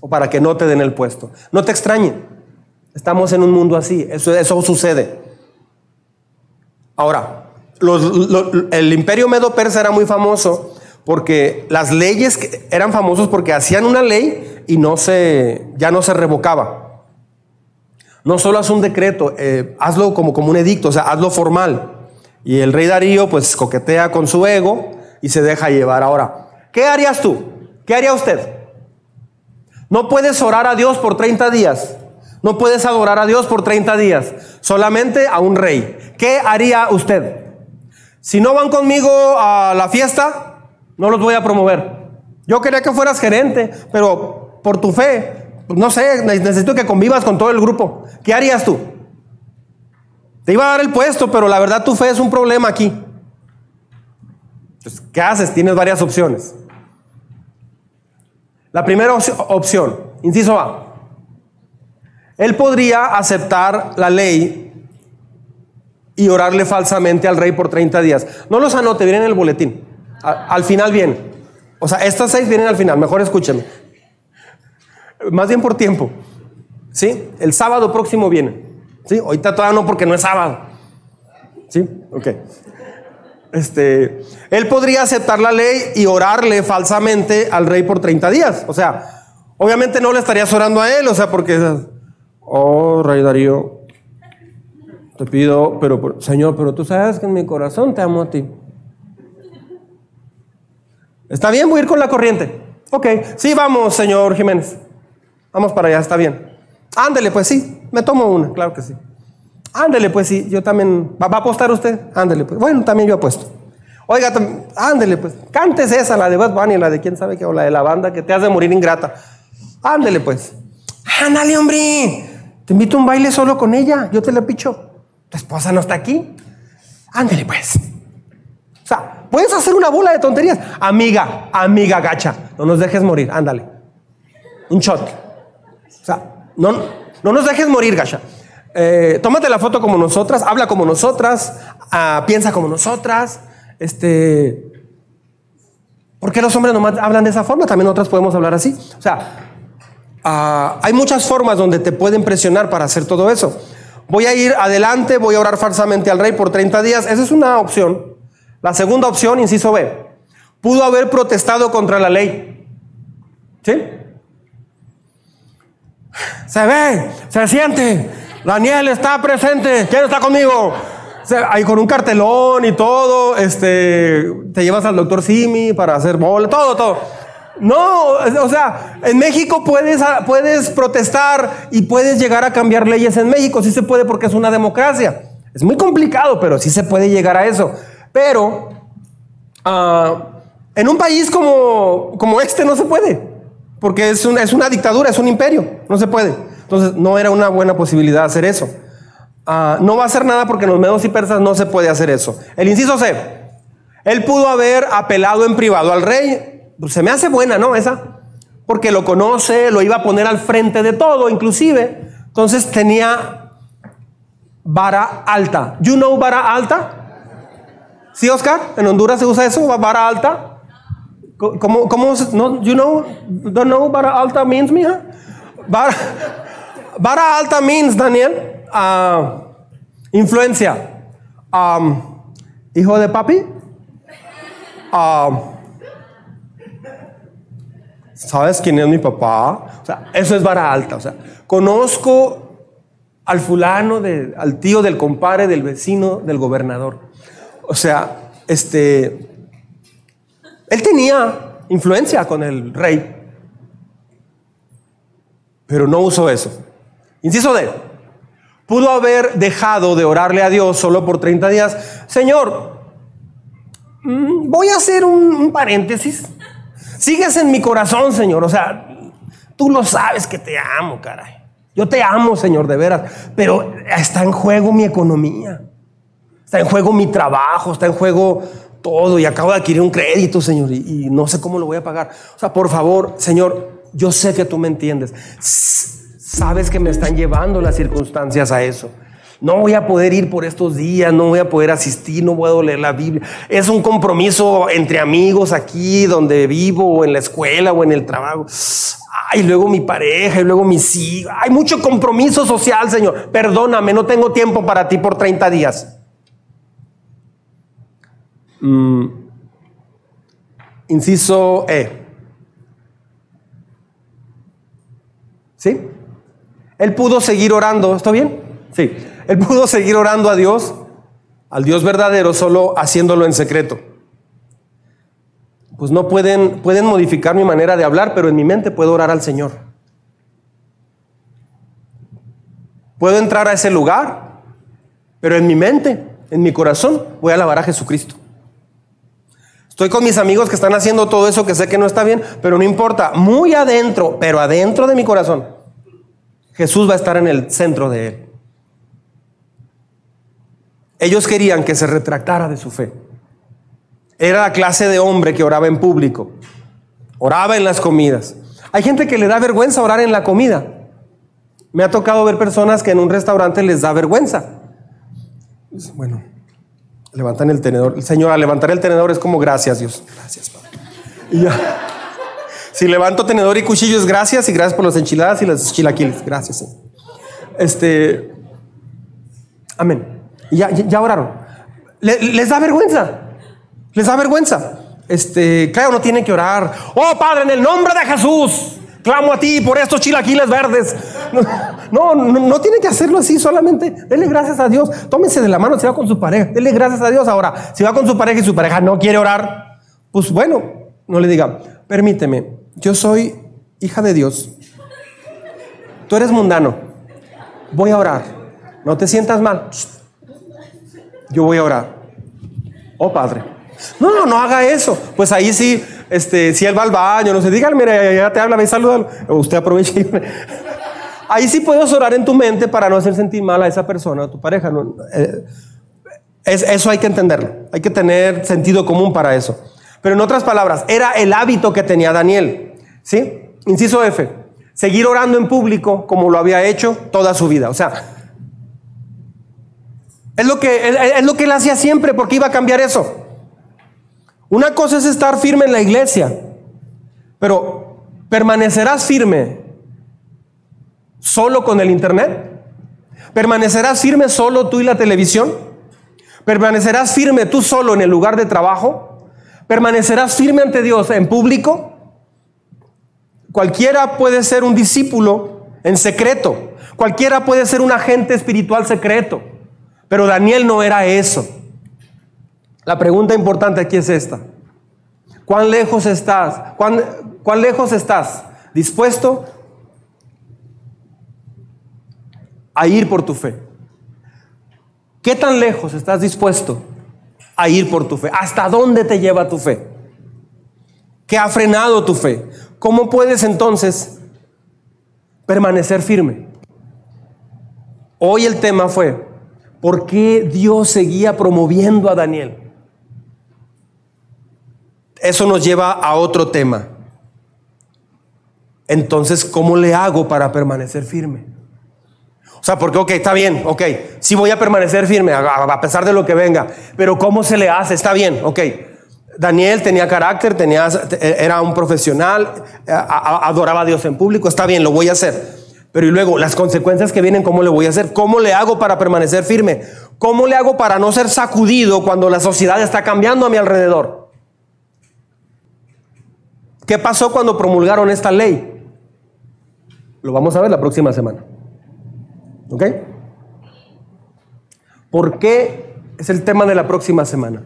o para que no te den el puesto. No te extrañe. Estamos en un mundo así. Eso, eso sucede. Ahora, el imperio medo-persa era muy famoso porque las leyes eran famosos porque hacían una ley y no se, ya no se revocaba. No solo haz un decreto, eh, hazlo como, como un edicto, o sea, hazlo formal. Y el rey Darío pues coquetea con su ego y se deja llevar. Ahora, ¿qué harías tú? ¿Qué haría usted? No puedes orar a Dios por 30 días. No puedes adorar a Dios por 30 días. Solamente a un rey. ¿Qué haría usted? Si no van conmigo a la fiesta, no los voy a promover. Yo quería que fueras gerente, pero por tu fe no sé, necesito que convivas con todo el grupo. ¿Qué harías tú? Te iba a dar el puesto, pero la verdad tu fe es un problema aquí. Pues, ¿qué haces? Tienes varias opciones. La primera opción, inciso A. Él podría aceptar la ley y orarle falsamente al rey por 30 días. No los anote, vienen en el boletín. al final vienen. O sea, estas seis vienen al final, mejor escúcheme más bien por tiempo. ¿Sí? El sábado próximo viene. ¿Sí? Ahorita todavía no porque no es sábado. ¿Sí? Ok. Este, él podría aceptar la ley y orarle falsamente al rey por 30 días. O sea, obviamente no le estarías orando a él, o sea, porque, oh, rey Darío, te pido, pero, Señor, pero tú sabes que en mi corazón te amo a ti. ¿Está bien? Voy a ir con la corriente. Ok, sí, vamos, señor Jiménez. Vamos para allá, está bien. Ándele, pues sí, me tomo una, claro que sí. Ándele, pues sí, yo también. ¿Va, a apostar usted? Ándele, pues. Bueno, también yo apuesto. Oiga, ándele, pues. Cántese esa, la de Bad Bunny, la de quién sabe qué, o la de la banda que te hace morir ingrata. Ándele, pues. Ándale, hombre. Te invito a un baile solo con ella, yo te la picho. Tu esposa no está aquí. Ándele, pues. O sea, puedes hacer una bola de tonterías. Amiga, amiga gacha, no nos dejes morir, ándale. Un shot. O sea, no, no nos dejes morir, Gasha. Eh, tómate la foto como nosotras, habla como nosotras, ah, piensa como nosotras. Este, ¿Por qué los hombres nomás hablan de esa forma? También nosotras podemos hablar así. O sea, ah, hay muchas formas donde te pueden presionar para hacer todo eso. Voy a ir adelante, voy a orar falsamente al rey por 30 días. Esa es una opción. La segunda opción, inciso B, pudo haber protestado contra la ley. ¿Sí? Se ve, se siente. Daniel está presente. ¿Quién está conmigo? Ahí con un cartelón y todo. Este, te llevas al doctor Simi para hacer bola, todo, todo. No, o sea, en México puedes, puedes protestar y puedes llegar a cambiar leyes en México. Sí se puede porque es una democracia. Es muy complicado, pero sí se puede llegar a eso. Pero ah, en un país como, como este no se puede porque es una, es una dictadura, es un imperio, no se puede. Entonces no era una buena posibilidad hacer eso. Ah, no va a hacer nada porque en los medos y persas no se puede hacer eso. El inciso C, él pudo haber apelado en privado al rey. Pues se me hace buena, ¿no? Esa. Porque lo conoce, lo iba a poner al frente de todo, inclusive. Entonces tenía vara alta. You know vara alta? ¿Sí, Oscar? ¿En Honduras se usa eso? ¿Vara alta? ¿Cómo, no, you know, don't know vara alta means, mija? Vara, alta means, Daniel, uh, influencia. Um, hijo de papi. Um, ¿Sabes quién es mi papá? O sea, eso es vara alta. O sea, conozco al fulano, de, al tío del compadre, del vecino, del gobernador. O sea, este, él tenía influencia con el rey, pero no usó eso. Inciso de, pudo haber dejado de orarle a Dios solo por 30 días. Señor, mm, voy a hacer un, un paréntesis. Sigues en mi corazón, Señor. O sea, tú lo sabes que te amo, caray. Yo te amo, Señor, de veras. Pero está en juego mi economía. Está en juego mi trabajo. Está en juego todo. Y acabo de adquirir un crédito, Señor. Y, y no sé cómo lo voy a pagar. O sea, por favor, Señor, yo sé que tú me entiendes. Sabes que me están llevando las circunstancias a eso. No voy a poder ir por estos días, no voy a poder asistir, no puedo leer la Biblia. Es un compromiso entre amigos aquí donde vivo, o en la escuela, o en el trabajo. Ay, luego mi pareja, y luego mis hijos. Hay mucho compromiso social, Señor. Perdóname, no tengo tiempo para ti por 30 días. Mm. Inciso E. ¿Sí? Él pudo seguir orando, ¿está bien? Sí. Él pudo seguir orando a Dios, al Dios verdadero, solo haciéndolo en secreto. Pues no pueden, pueden modificar mi manera de hablar, pero en mi mente puedo orar al Señor. Puedo entrar a ese lugar, pero en mi mente, en mi corazón, voy a alabar a Jesucristo. Estoy con mis amigos que están haciendo todo eso que sé que no está bien, pero no importa. Muy adentro, pero adentro de mi corazón, Jesús va a estar en el centro de él. Ellos querían que se retractara de su fe. Era la clase de hombre que oraba en público, oraba en las comidas. Hay gente que le da vergüenza orar en la comida. Me ha tocado ver personas que en un restaurante les da vergüenza. Bueno, levantan el tenedor. Señora, levantar el tenedor es como gracias, Dios. Gracias, Padre. Y ya. Si levanto tenedor y cuchillo es gracias y gracias por las enchiladas y las chilaquiles. Gracias. Este. Amén. Y ya, ya oraron. les da vergüenza. Les da vergüenza. Este, claro, no tienen que orar. Oh Padre, en el nombre de Jesús, clamo a ti por estos chilaquiles verdes. No, no, no, tienen que hacerlo así, solamente dele gracias a Dios. Tómense de la mano si va con su pareja. Dele gracias a Dios. Ahora, si va con su pareja y su pareja no quiere orar, pues bueno, no le diga, permíteme, yo soy hija de Dios. Tú eres mundano. Voy a orar. No te sientas mal. Yo voy a orar. Oh Padre. No, no haga eso. Pues ahí sí, este, si él va al baño, no sé, dígale, mira, ya te habla, ve, salúdalo. Usted aproveche. Ahí sí puedes orar en tu mente para no hacer sentir mal a esa persona, a tu pareja. Eh, eso hay que entenderlo. Hay que tener sentido común para eso. Pero en otras palabras, era el hábito que tenía Daniel. ¿Sí? Inciso F. Seguir orando en público como lo había hecho toda su vida. O sea, es lo que, es lo que él hacía siempre porque iba a cambiar eso. Una cosa es estar firme en la iglesia, pero ¿permanecerás firme solo con el internet? ¿Permanecerás firme solo tú y la televisión? ¿Permanecerás firme tú solo en el lugar de trabajo? ¿Permanecerás firme ante Dios en público? Cualquiera puede ser un discípulo en secreto. Cualquiera puede ser un agente espiritual secreto. Pero Daniel no era eso. La pregunta importante aquí es esta. ¿Cuán lejos estás? ¿Cuán, lejos estás? ¿Dispuesto a ir por tu fe? ¿Qué tan lejos estás dispuesto a ir por tu fe? ¿Hasta dónde te lleva tu fe? ¿Qué ha frenado tu fe? ¿Cómo puedes entonces permanecer firme? Hoy el tema fue, ¿por qué Dios seguía promoviendo a Daniel? Eso nos lleva a otro tema. Entonces, ¿cómo le hago para permanecer firme? O sea, porque, ok, está bien, ok, sí voy a permanecer firme a, a pesar de lo que venga, pero ¿cómo se le hace? Está bien, ok. Daniel tenía carácter, tenía, era un profesional, adoraba a Dios en público, está bien, lo voy a hacer. Pero y luego, las consecuencias que vienen, ¿cómo le voy a hacer? ¿Cómo le hago para permanecer firme? ¿Cómo le hago para no ser sacudido cuando la sociedad está cambiando a mi alrededor? ¿Qué pasó cuando promulgaron esta ley? Lo vamos a ver la próxima semana. ¿Ok? ¿Por qué es el tema de la próxima semana?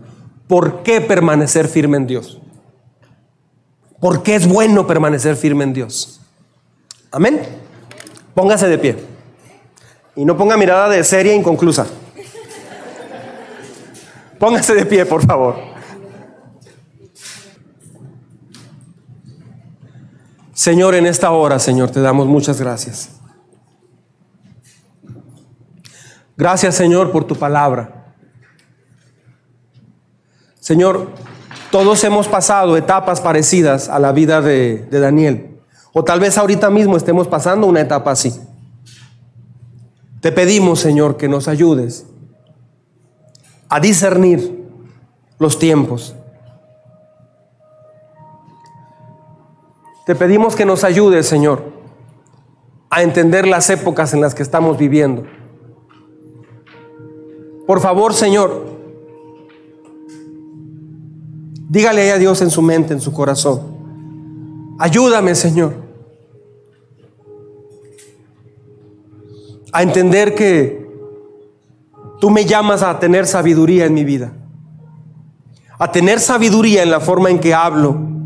¿Por qué permanecer firme en Dios? ¿Por qué es bueno permanecer firme en Dios? Amén. Póngase de pie. Y no ponga mirada de seria inconclusa. Póngase de pie, por favor. Señor, en esta hora, Señor, te damos muchas gracias. Gracias, Señor, por tu palabra. Señor, todos hemos pasado etapas parecidas a la vida de, Daniel. O tal vez ahorita mismo estemos pasando una etapa así. Te pedimos, Señor, que nos ayudes a discernir los tiempos. Te pedimos que nos ayudes, Señor, a entender las épocas en las que estamos viviendo. Por favor, Señor, dígale a Dios en su mente, en su corazón. Ayúdame, Señor a entender que tú me llamas a tener sabiduría en mi vida, a tener sabiduría en la forma en que hablo,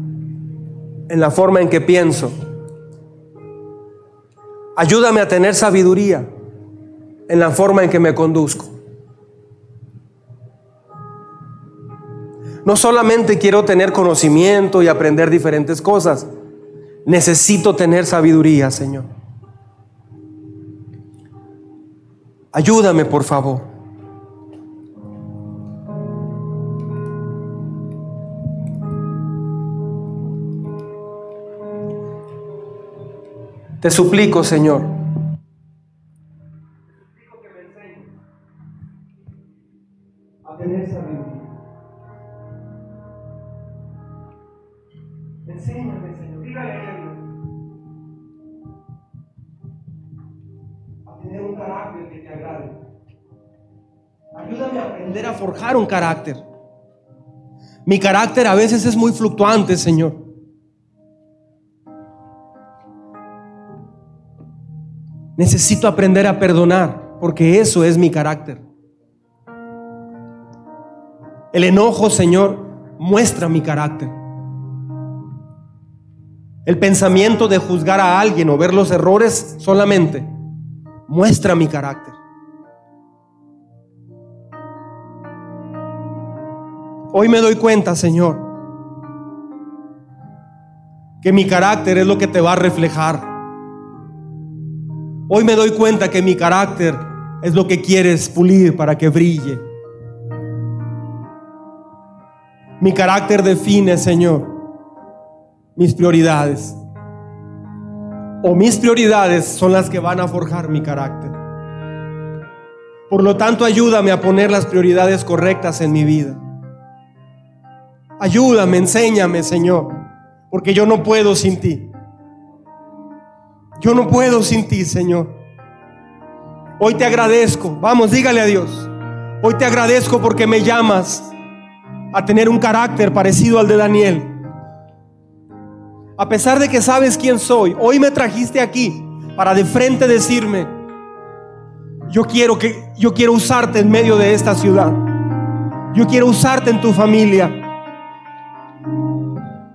en la forma en que pienso. Ayúdame a tener sabiduría en la forma en que me conduzco. No solamente quiero tener conocimiento y aprender diferentes cosas, necesito tener sabiduría, Señor. Ayúdame, por favor. Te suplico, Señor. a tener sabiduría. Enséñame, Señor. Dígale a. A tener un carácter que te agrade. Ayúdame a aprender a forjar un carácter. Mi carácter a veces es muy fluctuante, Señor. Necesito aprender a perdonar, porque eso es mi carácter. El enojo, Señor, muestra mi carácter. El pensamiento de juzgar a alguien o ver los errores solamente muestra mi carácter. Hoy me doy cuenta, Señor, que mi carácter es lo que te va a reflejar. Hoy me doy cuenta que mi carácter es lo que quieres pulir para que brille. Mi carácter define, Señor, mis prioridades. O mis prioridades son las que van a forjar mi carácter. Por lo tanto, ayúdame a poner las prioridades correctas en mi vida. Ayúdame, enséñame, Señor, porque yo no puedo sin ti. Yo no puedo sin ti, Señor. Hoy te agradezco. Vamos, dígale a Dios. Hoy te agradezco porque me llamas a tener un carácter parecido al de Daniel. A pesar de que sabes quién soy, hoy me trajiste aquí para de frente decirme, yo quiero que yo quiero usarte en medio de esta ciudad. Yo quiero usarte en tu familia.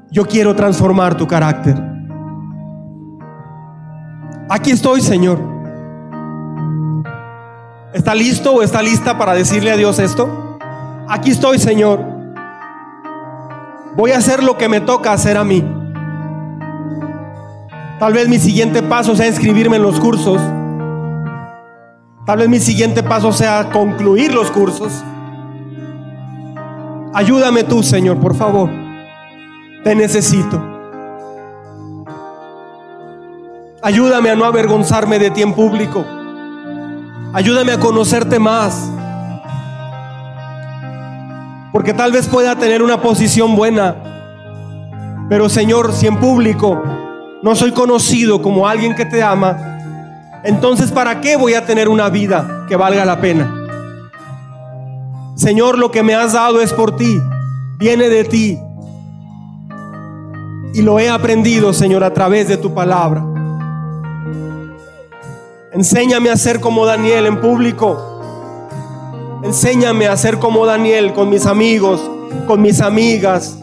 Yo quiero transformar tu carácter. Aquí estoy, Señor. ¿Está listo o está lista para decirle a Dios esto? Aquí estoy, Señor. Voy a hacer lo que me toca hacer a mí. Tal vez mi siguiente paso sea inscribirme en los cursos. Tal vez mi siguiente paso sea concluir los cursos. Ayúdame tú, Señor, por favor. Te necesito. Ayúdame a no avergonzarme de ti en público. Ayúdame a conocerte más. Porque tal vez pueda tener una posición buena. Pero Señor, si en público no soy conocido como alguien que te ama, entonces ¿para qué voy a tener una vida que valga la pena? Señor, lo que me has dado es por ti, viene de ti. Y lo he aprendido, Señor, a través de tu palabra. Enséñame a ser como Daniel en público. Enséñame a ser como Daniel con mis amigos, con mis amigas,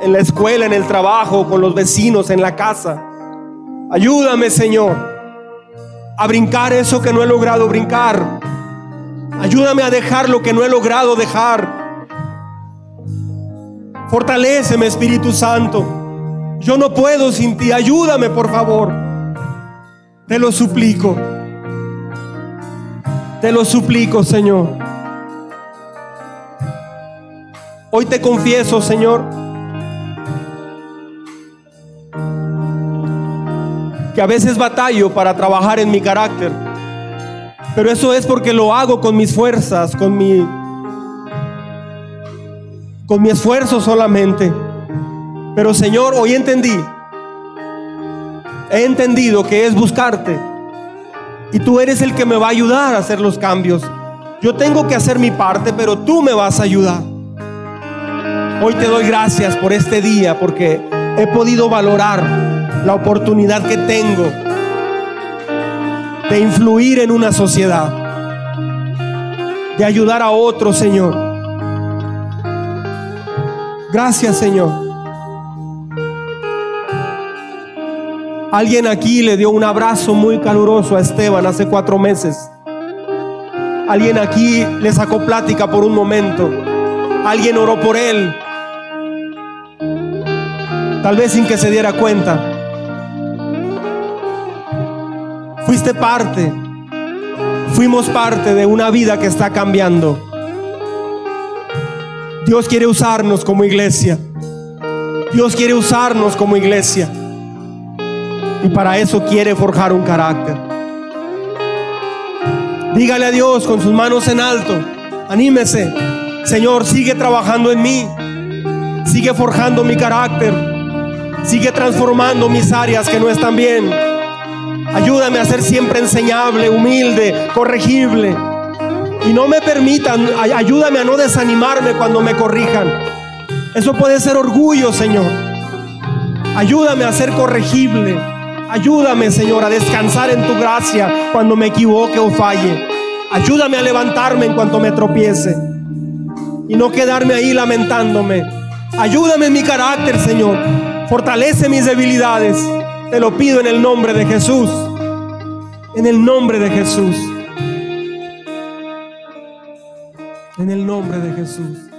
en la escuela, en el trabajo, con los vecinos, en la casa. Ayúdame, Señor, a brincar eso que no he logrado brincar. Ayúdame a dejar lo que no he logrado dejar. Fortaléceme, Espíritu Santo. Yo no puedo sin ti. Ayúdame, por favor. Te lo suplico. Te lo suplico, Señor. Hoy te confieso, Señor, que a veces batallo para trabajar en mi carácter. Pero eso es porque lo hago con mis fuerzas, con mi con mi esfuerzo solamente. Pero Señor, hoy entendí he entendido que es buscarte. Y tú eres el que me va a ayudar a hacer los cambios. Yo tengo que hacer mi parte, pero tú me vas a ayudar. Hoy te doy gracias por este día porque he podido valorar la oportunidad que tengo de influir en una sociedad, de ayudar a otro, Señor. Gracias, Señor. Alguien aquí le dio un abrazo muy caluroso a Esteban hace cuatro meses. Alguien aquí le sacó plática por un momento. Alguien oró por él. Tal vez sin que se diera cuenta. Fuiste parte. Fuimos parte de una vida que está cambiando. Dios quiere usarnos como iglesia. Dios quiere usarnos como iglesia. Y para eso quiere forjar un carácter. Dígale a Dios con sus manos en alto. Anímese. Señor, sigue trabajando en mí. Sigue forjando mi carácter. Sigue transformando mis áreas que no están bien. Ayúdame a ser siempre enseñable, humilde, corregible. Y no me permitan, ayúdame a no desanimarme cuando me corrijan. Eso puede ser orgullo, Señor. Ayúdame a ser corregible. Ayúdame, Señor, a descansar en tu gracia cuando me equivoque o falle. Ayúdame a levantarme en cuanto me tropiece y no quedarme ahí lamentándome. Ayúdame en mi carácter, Señor. Fortalece mis debilidades. Te lo pido en el nombre de Jesús. En el nombre de Jesús. En el nombre de Jesús.